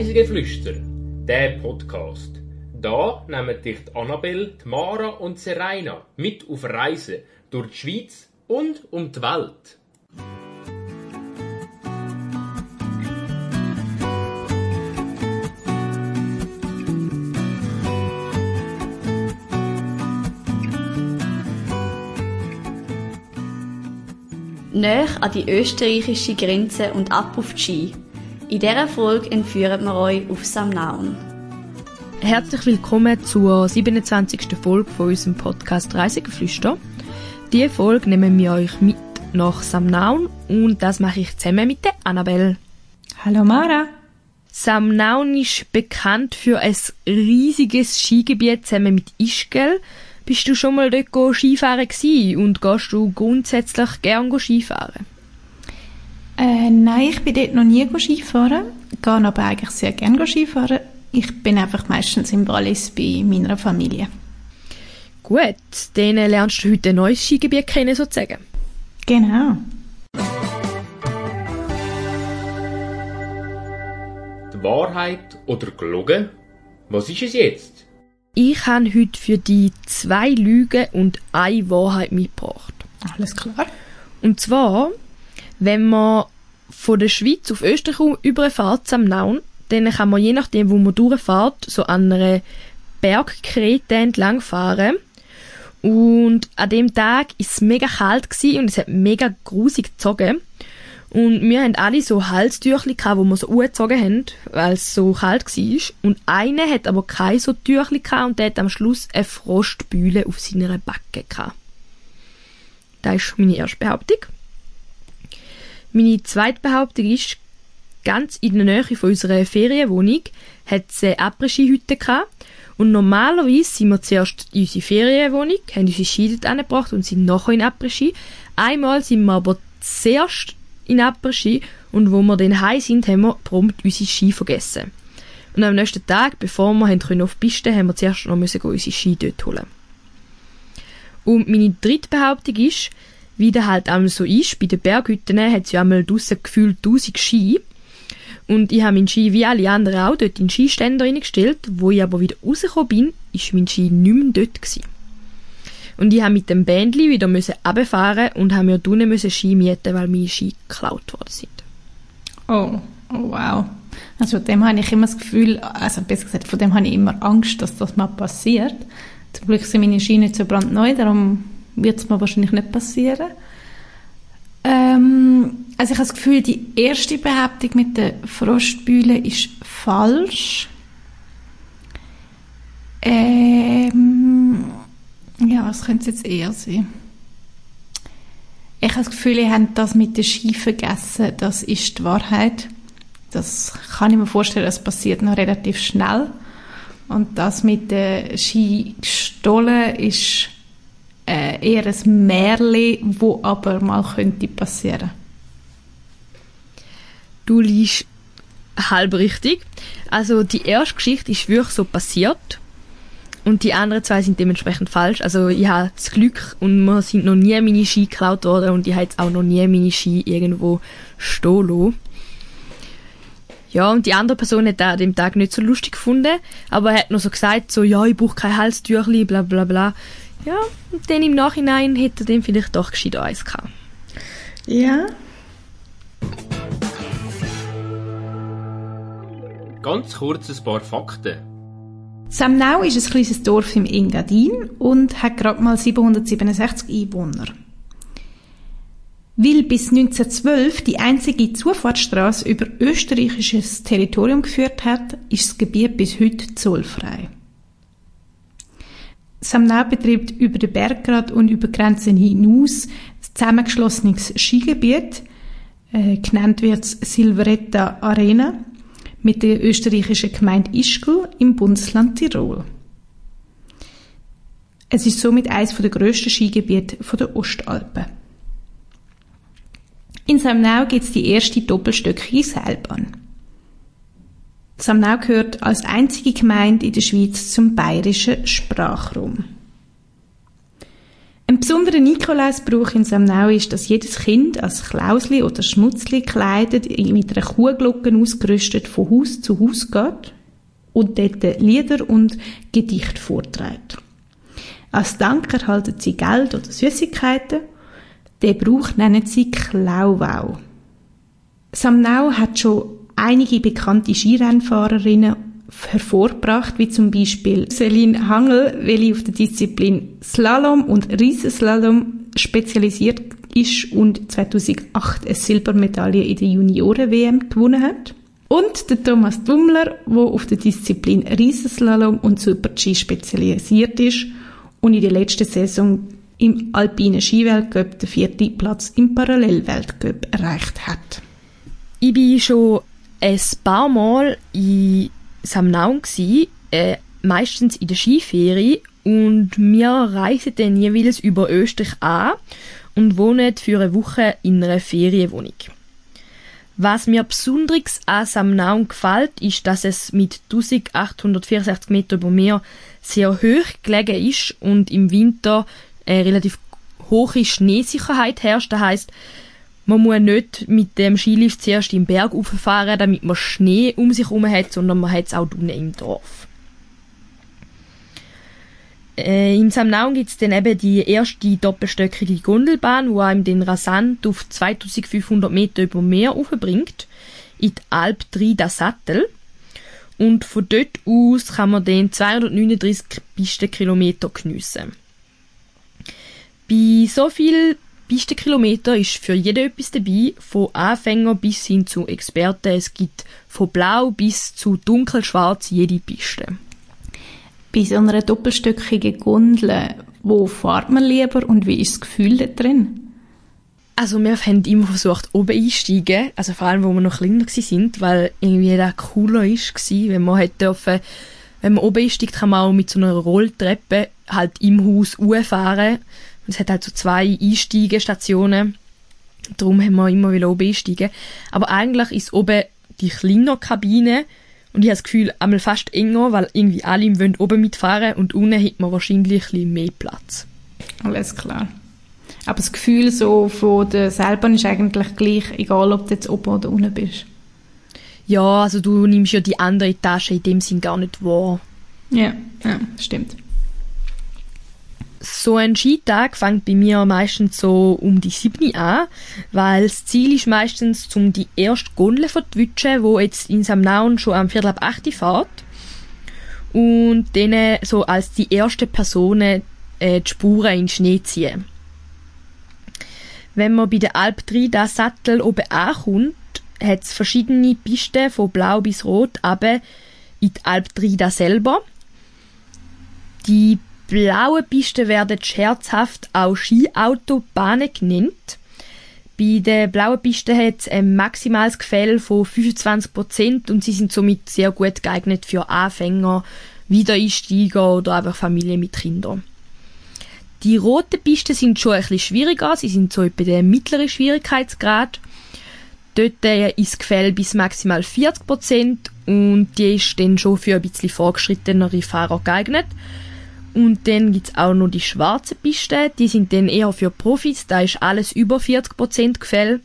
Reisegeflüster, der Podcast. Da nehmen dich die Annabelle, die Mara und Serena mit auf Reisen durch die Schweiz und um die Welt. Näher an die österreichische Grenze und ab auf die Ski. In dieser Folge entführen wir euch auf Samnaun. Herzlich willkommen zur 27. Folge von unserem Podcast Reisegeflüster. Diese Folge nehmen wir euch mit nach Samnaun und das mache ich zusammen mit der Annabelle. Hallo Mara. Samnaun ist bekannt für ein riesiges Skigebiet zusammen mit Ischgl. Bist du schon mal dort Skifahren gewesen und gehst du grundsätzlich gern Skifahren? Äh, nein, ich bin dort noch nie Skifahren. Gehe aber eigentlich sehr gerne Skifahren. Ich bin einfach meistens im Wallis bei meiner Familie. Gut, dann lernst du heute ein neues Skigebiet kennen, sozusagen. Genau. Die Wahrheit oder gelogen? Was ist es jetzt? Ich habe heute für die zwei Lügen und eine Wahrheit mitgebracht. Alles klar. Und zwar, wenn man von der Schweiz auf Österreich überfährt am Naun, dann kann man je nachdem, wo man durchfährt, so an einer Bergkrete entlang fahren. Und an dem Tag ist es mega kalt und es hat mega grusig gezogen. Und wir haben alle so Halstüchli gehabt, wo wir so angezogen haben, weil es so kalt war. Und einer hat aber kein so Tüchli gehabt und der hat am Schluss eine Frostbühle auf seiner Backe gehabt. Das ist meine erste Behauptung. Meine zweite Behauptung ist, ganz in der Nähe von unserer Ferienwohnung hat es eine Après-Ski-Hütte. Und normalerweise sind wir zuerst in unsere Ferienwohnung, haben unsere Ski dort angebracht und sind nachher in Après-Ski. Einmal sind wir aber zuerst in Après-Ski und wo wir dann heim sind, haben wir prompt unsere Ski vergessen. Und am nächsten Tag, bevor wir auf die Piste, haben wir zuerst noch unsere Ski dort holen. Und meine dritte Behauptung ist, wie das halt einmal so ist, bei den Berghütten hat es ja einmal draussen gefühlt 1000 Ski. Und ich habe meinen Ski wie alle anderen auch dort in den Skiständer reingestellt. Wo ich aber wieder rausgekommen bin, ist mein Ski nicht mehr dort gewesen. Und ich habe mit dem Bändli wieder müssen runterfahren und habe mir drinnen müssen Ski mieten, weil meine Ski geklaut worden sind. Oh, oh wow. Also von dem habe ich immer das Gefühl, also besser gesagt, von dem habe ich immer Angst, dass das mal passiert. Zum Glück sind meine Ski nicht so brandneu, darum wird es mir wahrscheinlich nicht passieren. Ähm, also ich habe das Gefühl, die erste Behauptung mit der Frostbühle ist falsch. Ähm, ja, was könnte es jetzt eher sein? Ich habe das Gefühl, ihr habt das mit der Ski vergessen. Das ist die Wahrheit. Das kann ich mir vorstellen, das passiert noch relativ schnell. Und das mit der Ski gestohlen ist äh, eher ein Märchen, wo aber mal könnte passieren. Du liest halb richtig. Also die erste Geschichte ist wirklich so passiert und die anderen zwei sind dementsprechend falsch. Also ich habe das Glück und mir sind noch nie meine Ski geklaut worden und ich habe jetzt auch noch nie meine Ski irgendwo stehen Ja, und die andere Person hat an dem Tag nicht so lustig gefunden, aber er hat noch so gesagt, so, ja, ich brauche kein Halstüchli, bla bla bla. Ja, und dann im Nachhinein hätte er dem vielleicht doch gescheit eins gehabt. Ja. Ganz kurz ein paar Fakten. Samnau ist ein kleines Dorf im Engadin und hat gerade mal 767 Einwohner. Weil bis 1912 die einzige Zufahrtsstraße über österreichisches Territorium geführt hat, ist das Gebiet bis heute zollfrei. Samnau betreibt über den Berggrad und über Grenzen hinaus zusammengeschlossenes Skigebiet, äh, genannt wird Silveretta Arena, mit der österreichischen Gemeinde Ischgl im Bundesland Tirol. Es ist somit eines der grössten Skigebiete der Ostalpen. In Samnau gibt es die erste doppelstöckige Seilbahn. Samnau gehört als einzige Gemeinde in der Schweiz zum bayerischen Sprachraum. Ein besonderer Nikolausbrauch in Samnau ist, dass jedes Kind als Klausli oder Schmutzli gekleidet mit einer Kuhglocke ausgerüstet von Haus zu Haus geht und dort Lieder und Gedicht vorträgt. Als Dank erhalten sie Geld oder Süßigkeiten. Den Brauch nennen sie Klauwau. Samnau hat schon einige bekannte Skirennfahrerinnen hervorgebracht, wie zum Beispiel Celine Hangel, welche auf der Disziplin Slalom und Riesenslalom spezialisiert ist und 2008 eine Silbermedaille in der Junioren-WM gewonnen hat. Und der Thomas Dummler, der auf der Disziplin Riesenslalom und Super-G spezialisiert ist und in der letzten Saison im alpinen Skiweltcup den vierten Platz im Parallelweltcup erreicht hat. Ich bin schon ein paar Mal in Samnau gsi, äh, meistens in der Skiferie und wir reisen dann jeweils über Österreich an und wohnen für eine Woche in einer Ferienwohnung. Was mir besonders an Samnau gefällt, ist, dass es mit 1864 Meter über Meer sehr hoch gelegen ist und im Winter eine relativ hohe Schneesicherheit herrscht. Das heisst, man muss nicht mit dem Skilift zuerst im Berg fahren, damit man Schnee um sich herum hat, sondern man hat es auch unten im Dorf. Äh, in Samnau gibt es dann eben die erste doppelstöckige Gondelbahn, die einem den rasant auf 2500 Meter über Meer aufbringt, in die Alp Trida Sattel. Und von dort aus kann man den 239 Pistenkilometer geniessen. Bei so viel Pistenkilometer ist für jeden etwas dabei, von Anfänger bis hin zu Experten. Es gibt von blau bis zu dunkelschwarz jede Piste. Bei so einer doppelstöckigen Gondel, wo fährt man lieber und wie ist das Gefühl da drin? Also wir haben immer versucht, oben einsteigen, also vor allem, wo wir noch kleiner sind, weil irgendwie das cooler ist, wenn man hätte dürfen, wenn man oben einsteigt, kann man auch mit so einer Rolltreppe halt im Haus fahren. Es hat halt so zwei Einsteigestationen. Darum haben wir immer wieder oben einsteigen. Aber eigentlich ist oben die kleine Kabine und ich habe das Gefühl, einmal fast enger, weil irgendwie alle wollen oben mitfahren und unten hat man wahrscheinlich ein bisschen mehr Platz. Alles klar. Aber das Gefühl so von der Seilbahn ist eigentlich gleich, egal ob du jetzt oben oder unten bist. Ja, also du nimmst ja die andere Tasche in dem Sinn gar nicht wahr. Ja, ja stimmt. So ein Skitag fängt bei mir meistens so um die 7 an, weil das Ziel ist meistens um die erste Gondel vertwitschen, wo jetzt in Samnaun schon am Viertel ab 8 fährt. Und denen so als die erste Personen äh, die Spuren in den Schnee ziehen. Wenn man bei der Alp 3 das Sattel oben ankommt, hat es verschiedene Pisten von blau bis rot, aber in die Alp 3 da selber. Die blauen Pisten werden scherzhaft auch Skiautobahnen genannt. Bei den blauen Pisten hat es ein maximales Gefälle von 25% und sie sind somit sehr gut geeignet für Anfänger, Wiedereinsteiger oder einfach Familien mit Kindern. Die roten Pisten sind schon ein bisschen schwieriger, sie sind so etwa der mittlere Schwierigkeitsgrad. Dort ist das Gefälle bis maximal 40% und die ist dann schon für ein bisschen fortgeschrittenere Fahrer geeignet. Und dann gibt's auch noch die schwarzen Pisten, die sind dann eher für Profis, da ist alles über 40% Gefälle.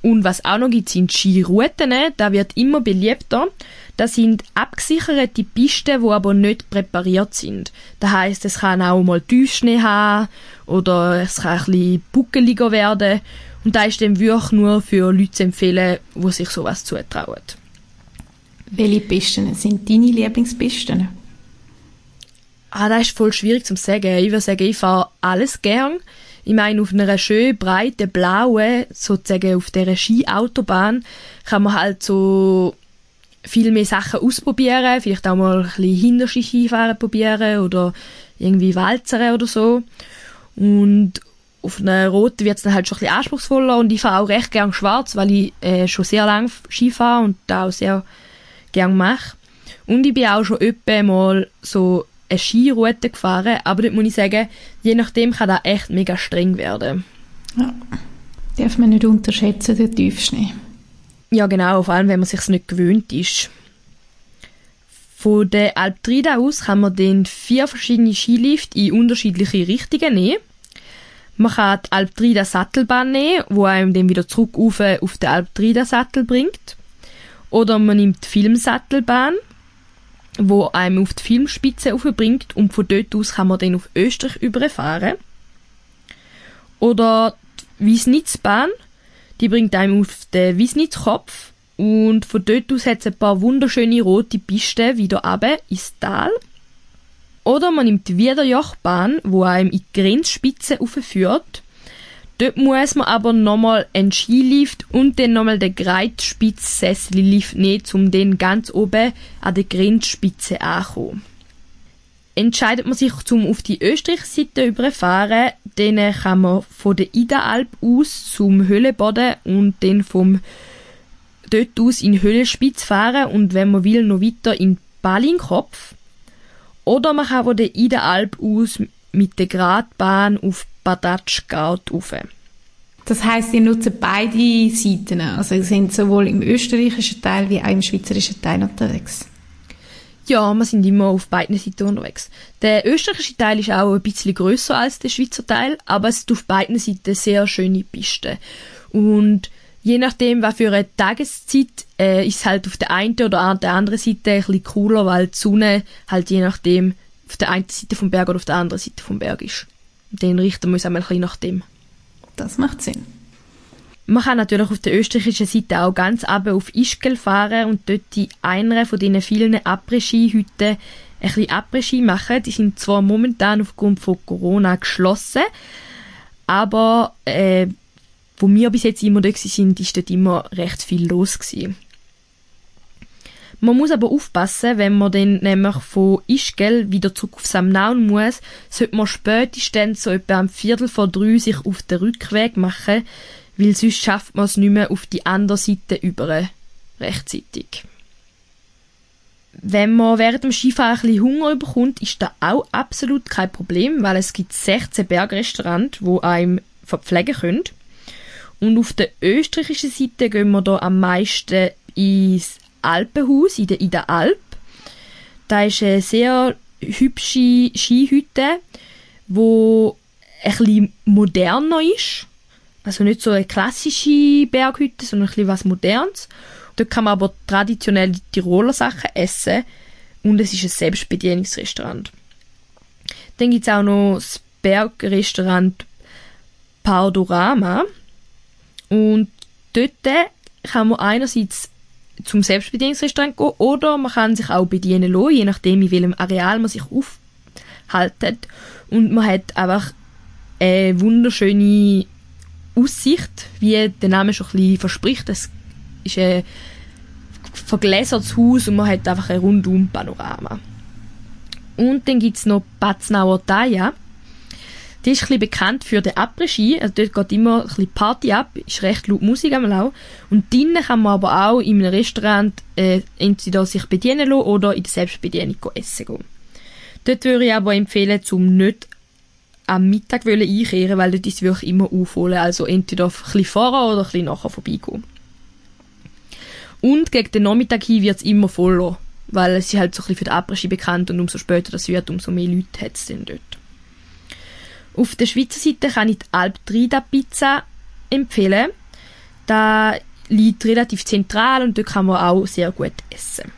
Und was auch noch gibt, sind Skirouten, da wird immer beliebter. Das sind abgesicherte Pisten, die aber nicht präpariert sind. Das heißt, es kann auch mal Tiefschnee haben oder es kann ein bisschen buckeliger werden. Und da ist dann wirklich nur für Leute zu empfehlen, die sich sowas zutrauen. Welche Pisten sind deine Lieblingspisten? Ah, das ist voll schwierig zu sagen. Ich würde sagen, ich fahre alles gern. Ich meine, auf einer schönen, breiten, blauen, sozusagen auf dieser Skiautobahn, kann man halt so viel mehr Sachen ausprobieren, vielleicht auch mal ein bisschen Hinderski-Skifahren probieren oder irgendwie Walzern oder so. Und auf einer roten wird es dann halt schon ein bisschen anspruchsvoller und ich fahre auch recht gern schwarz, weil ich äh, schon sehr lange Ski fahre und da auch sehr gern mache. Und ich bin auch schon öppe mal so eine Skiroute gefahren, aber dort muss ich sagen, je nachdem kann das echt mega streng werden. Ja, darf man nicht unterschätzen, den Tiefschnee. Ja genau, vor allem wenn man sich nicht gewöhnt ist. Von der Alp Trida aus kann man dann vier verschiedene Skilifte in unterschiedliche Richtungen nehmen. Man kann die Alptrida Sattelbahn nehmen, wo einem dann wieder zurück auf, auf den Alptrida Sattel bringt. Oder man nimmt die Filmsattelbahn, wo einem auf die Filmspitze bringt und von dort aus kann man dann auf Österreich überfahren. Oder die Wiesnitzbahn, die bringt einem auf den Wiesnitzkopf und von dort aus hat es ein paar wunderschöne rote Pisten wieder runter ins Tal. Oder man nimmt die Wiederjochbahn, wo einem in die Grenzspitze führt. Dort muss man aber nochmal einen Skilift und dann nochmal den Greitspitzsessel-Lift nehmen, um dann ganz oben an der Grenzspitze anzukommen. Entscheidet man sich zum auf die Österreich-Seite überfahren, dann kann man von der Ida-Alp aus zum Höhleboden und dann vom dort aus in Höhlenspitz fahren und wenn man will noch weiter in Ballinkopf. Oder man kann von der Ida-Alp aus mit der Gradbahn auf Badatschgaut rauf. Das heißt, ihr nutzt beide Seiten, also ihr sind sowohl im österreichischen Teil wie auch im schweizerischen Teil unterwegs. Ja, wir sind immer auf beiden Seiten unterwegs. Der österreichische Teil ist auch ein bisschen größer als der Schweizer Teil, aber es ist auf beiden Seiten sehr schöne Pisten. Und je nachdem, was für eine Tageszeit, äh, ist halt auf der einen oder der anderen Seite ein bisschen cooler, weil die Sonne halt je nachdem auf der einen Seite vom Berg oder auf der anderen Seite vom Berg ist. Den richten wir uns einmal ein bisschen nach dem. Das macht Sinn. Man kann natürlich auf der österreichischen Seite auch ganz runter auf Ischgl fahren und dort in einer von diesen vielen Après-Ski-Hütten ein bisschen Après-Ski machen. Die sind zwar momentan aufgrund von Corona geschlossen, aber äh, wo wir bis jetzt immer da sind, ist dort immer recht viel los gewesen. Man muss aber aufpassen, wenn man dann nämlich von Ischgl wieder zurück auf Samnaun muss, sollte man spätestens so etwa am Viertel vor drei sich auf den Rückweg machen, weil sonst schafft man es nicht mehr auf die andere Seite über rechtzeitig. Wenn man während dem Skifahren ein bisschen Hunger bekommt, ist das auch absolut kein Problem, weil es gibt 16 Bergrestaurants, wo einem verpflegen können. Und auf der österreichischen Seite gehen wir da am meisten ins Alpenhaus in der, in der Alp. Da ist eine sehr hübsche Skihütte, wo ein bisschen moderner ist. Also nicht so eine klassische Berghütte, sondern ein was Modernes. Dort kann man aber traditionell die Tiroler Sachen essen und es ist ein Selbstbedienungsrestaurant. Dann gibt es auch noch das Bergrestaurant Paudorama und dort kann man einerseits zum Selbstbedienungsrestaurant gehen oder man kann sich auch bedienen lassen, je nachdem in welchem Areal man sich aufhält. Und man hat einfach eine wunderschöne Aussicht, wie der Name schon ein bisschen verspricht. Es ist ein vergläsertes Haus und man hat einfach ein rundum Panorama. Und dann gibt es noch Batznauer Taya. Die ist ein bekannt für den Après-Ski, also dort geht immer ein bisschen Party ab, ist recht laut Musik am Lau. Und drinnen kann man aber auch in einem Restaurant äh, entweder sich bedienen lassen oder in der Selbstbedienung essen gehen. Dort würde ich aber empfehlen, zum nicht am Mittag einkehren, weil dort ist wirklich immer aufholen, also entweder ein bisschen vorher oder ein bisschen nachher vorbeigehen. Und gegen den Nachmittag hin wird es immer voller, weil es ist halt so ein bisschen für den Après-Ski bekannt und umso später das wird, umso mehr Leute hat es dann dort. Auf der Schweizer Seite kann ich die Alptrida Pizza empfehlen. Da liegt relativ zentral und dort kann man auch sehr gut essen.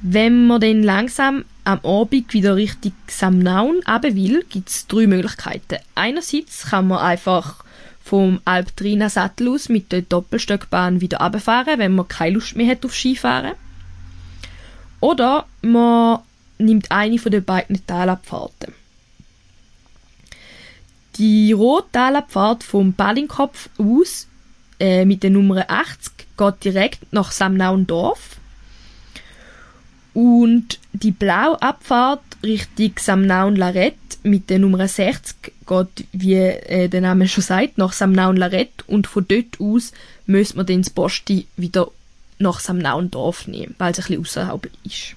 Wenn man dann langsam am Abend wieder Richtung Samnaun runter will, gibt es drei Möglichkeiten. Einerseits kann man einfach vom Alptrina Sattel aus mit der Doppelstöckbahn wieder runterfahren, wenn man keine Lust mehr hat auf Skifahren. Oder man nimmt eine von den beiden Talabfahrten. Die Rottalabfahrt vom Ballinkopf aus äh, mit der Nummer 80 geht direkt nach Samnaundorf. Und die Blauabfahrt Richtung Samnaun-Larette mit der Nummer 60 geht, wie äh, der Name schon sagt, nach Samnaun-Larette und von dort aus müssen wir dann das Posti wieder nach Samnaundorf nehmen, weil es ein bisschen außerhalb ist.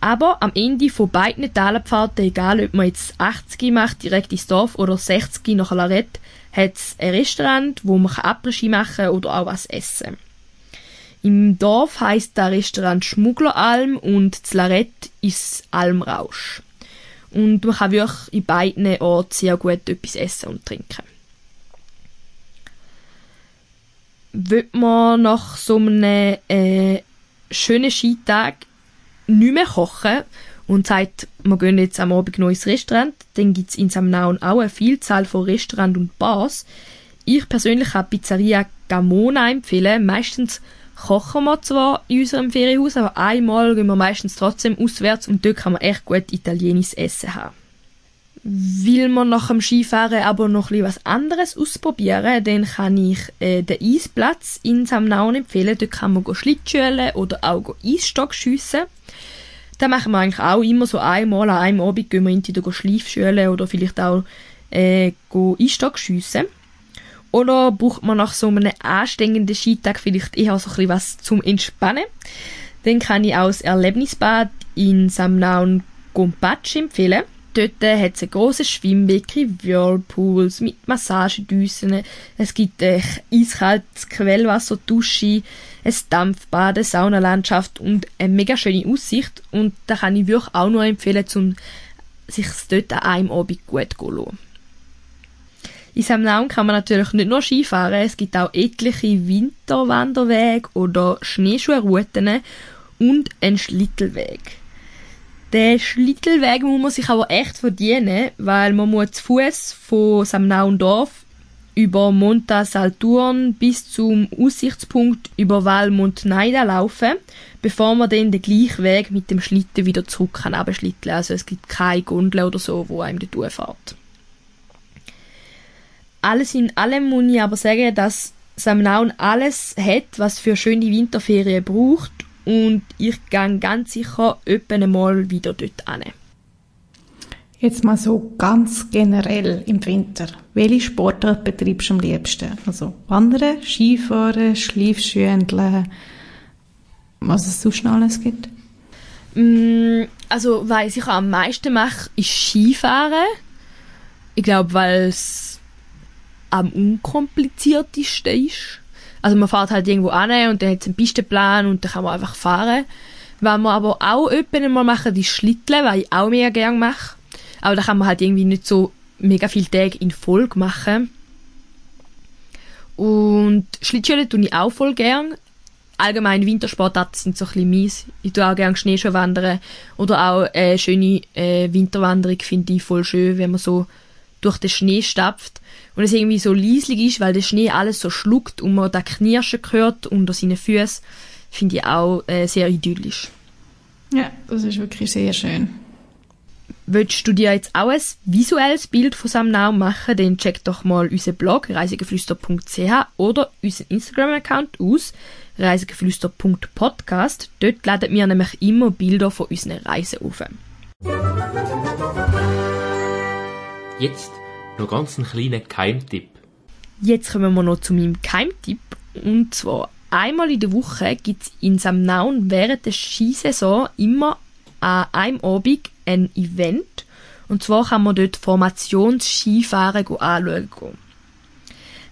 Aber am Ende von beiden Talenpfaden, egal ob man jetzt 80 macht, direkt ins Dorf oder 60 nach Larette, hat es ein Restaurant, wo man Après-Ski machen oder auch was essen. Im Dorf heißt das Restaurant Schmuggleralm und das Larette ist Almrausch. und man kann wirklich in beiden Orten sehr gut etwas essen und trinken. Will man nach so einem äh, schönen Skitag nicht mehr kochen und sagt, wir gehen jetzt am Abend noch ins Restaurant, dann gibt es in Samnaun auch eine Vielzahl von Restaurants und Bars. Ich persönlich habe Pizzeria Gamona empfehlen. Meistens kochen wir zwar in unserem Ferienhaus, aber einmal gehen wir meistens trotzdem auswärts und dort kann man echt gut italienisches Essen haben. Will man nach dem Skifahren aber noch etwas anderes ausprobieren, dann kann ich äh, den Eisplatz in Samnaun empfehlen. Dort kann man Schlittschulen oder auch Eisstock schiessen. Das machen wir eigentlich auch immer so einmal an einem Abend gehen wir entweder Schleifschülen oder vielleicht auch äh, Eisstock schiessen. Oder braucht man nach so einem anstrengenden Skitag vielleicht eher so ein bisschen was zum Entspannen? Dann kann ich auch das Erlebnisbad in Samnaun Gompatsch empfehlen. Dort hat es ein grosses Schwimmbecken, Whirlpools mit Massagedüsen. Es gibt ein eiskaltes Quellwasser, Dusche, ein Dampfbad, eine Saunalandschaft und eine mega schöne Aussicht. Und da kann ich wirklich auch nur empfehlen, um sich dort an einem Abend gut zu lassen. In Samnaun kann man natürlich nicht nur Skifahren, es gibt auch etliche Winterwanderwege oder Schneeschuhrouten und einen Schlittelweg. Der Schlittelweg muss man sich aber echt verdienen, weil man muss zu Fuß von Samnaundorf über Monta Salturn bis zum Aussichtspunkt über Val Montnaida laufen, bevor man dann den gleichen Weg mit dem Schlitten wieder zurück kann Also es gibt keine Gondel oder so, wo einem dort fährt. Alles in allem muss ich aber sagen, dass Samnaun alles hat, was für schöne Winterferien braucht und ich gehe ganz sicher etwa einmal wieder dort hin. Jetzt mal so ganz generell im Winter. Welche Sportart betreibst du am liebsten? Also Wandern, Skifahren, Schleifschüendeln, was es sonst noch alles gibt? Mm, also, was ich am meisten mache, ist Skifahren. Ich glaube, weil es am unkompliziertesten ist. Also man fährt halt irgendwo an und dann hat es einen Pistenplan und dann kann man einfach fahren. Was wir aber auch öppen mal machen, ist Schlitteln, was ich auch mega gerne mache. Aber da kann man halt irgendwie nicht so mega viele Tage in Folge machen. Und Schlittschuhe tue ich auch voll gern. Allgemein Wintersportarten sind so ein bisschen mies. Ich tue auch gerne Schneeschuh wandern. Oder auch eine äh, schöne äh, Winterwanderung finde ich voll schön, wenn man so durch den Schnee stapft und es irgendwie so leislich ist, weil der Schnee alles so schluckt und man da Knirschen hört unter seinen Füßen, finde ich auch äh, sehr idyllisch. Ja, das ist wirklich sehr schön. Willst du dir jetzt auch ein visuelles Bild von Samnau machen, dann check doch mal unseren Blog reisegeflüster.ch oder unseren Instagram-Account aus, reisegeflüster.podcast. Dort laden wir nämlich immer Bilder von unseren Reisen auf. Jetzt noch ganz einen kleinen Keimtipp. Jetzt kommen wir noch zu meinem Keimtipp. Und zwar einmal in der Woche gibt es in Samnaun während der Skisaison immer an einem Abend ein Event. Und zwar kann man dort Formationsskifahren anschauen.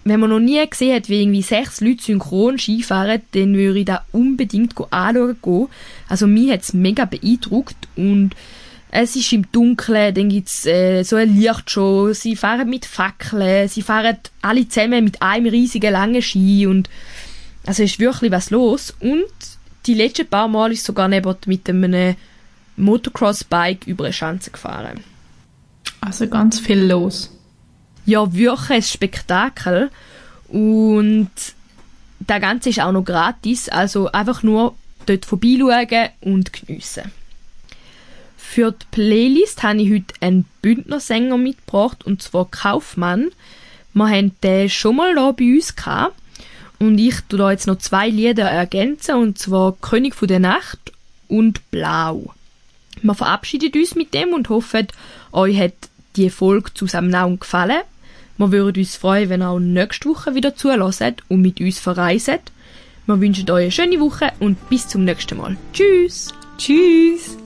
Wenn man noch nie gesehen hat, wie irgendwie sechs Leute synchron Skifahren, dann würde ich da unbedingt anschauen. Also mich hat es mega beeindruckt und es ist im Dunkeln, dann gibt's äh, so eine Lichtshow, sie fahren mit Fackeln, sie fahren alle zusammen mit einem riesigen langen Ski und also ist wirklich was los. Und die letzten paar Mal ist sogar neben mit einem Motocross-Bike über eine Schanze gefahren. Also ganz viel los. Ja, wirklich ein Spektakel. Und das Ganze ist auch noch gratis, also einfach nur dort vorbeischauen und geniessen. Für die Playlist habe ich heute einen Bündner Sänger mitgebracht, und zwar Kaufmann. Wir haben den schon mal hier bei uns gehabt. Und ich tue da jetzt noch zwei Lieder ergänzen, und zwar König von der Nacht und Blau. Wir verabschieden uns mit dem und hoffen, euch hat die Folge zusammen gefallen. Wir würden uns freuen, wenn ihr auch nächste Woche wieder zulässt und mit uns verreist. Wir wünschen euch eine schöne Woche und bis zum nächsten Mal. Tschüss! Tschüss!